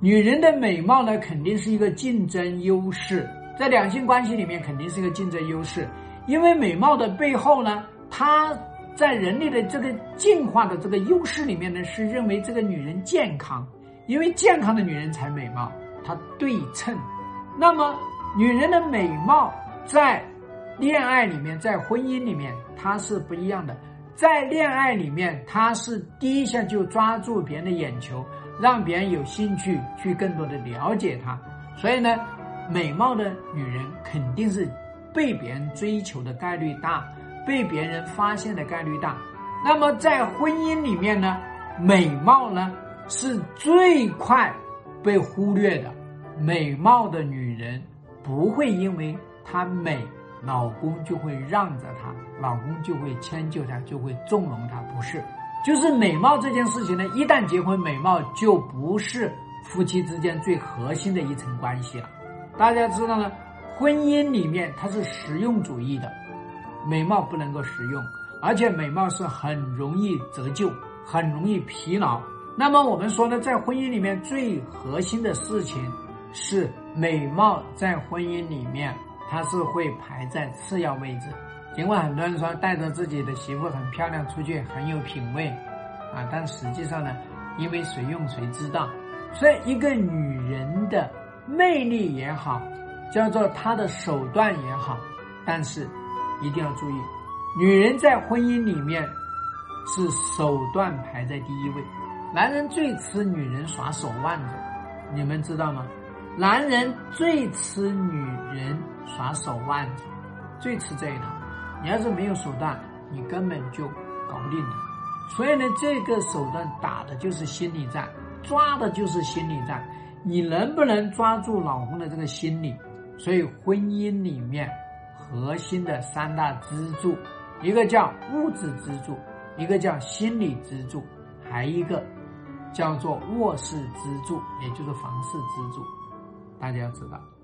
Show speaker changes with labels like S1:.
S1: 女人的美貌呢，肯定是一个竞争优势，在两性关系里面肯定是一个竞争优势，因为美貌的背后呢，它在人类的这个进化的这个优势里面呢，是认为这个女人健康，因为健康的女人才美貌，它对称。那么，女人的美貌在恋爱里面，在婚姻里面，它是不一样的。在恋爱里面，她是第一下就抓住别人的眼球。让别人有兴趣去更多的了解她，所以呢，美貌的女人肯定是被别人追求的概率大，被别人发现的概率大。那么在婚姻里面呢，美貌呢是最快被忽略的。美貌的女人不会因为她美，老公就会让着她，老公就会迁就她，就会纵容她，不是。就是美貌这件事情呢，一旦结婚，美貌就不是夫妻之间最核心的一层关系了。大家知道呢，婚姻里面它是实用主义的，美貌不能够实用，而且美貌是很容易折旧，很容易疲劳。那么我们说呢，在婚姻里面最核心的事情是美貌，在婚姻里面他是会排在次要位置。尽管很多人说带着自己的媳妇很漂亮出去很有品位，啊，但实际上呢，因为谁用谁知道，所以一个女人的魅力也好，叫做她的手段也好，但是一定要注意，女人在婚姻里面是手段排在第一位，男人最吃女人耍手腕子，你们知道吗？男人最吃女人耍手腕子，最吃这一套。你要是没有手段，你根本就搞不定的。所以呢，这个手段打的就是心理战，抓的就是心理战。你能不能抓住老公的这个心理？所以婚姻里面核心的三大支柱，一个叫物质支柱，一个叫心理支柱，还一个叫做卧室支柱，也就是房事支柱。大家要知道。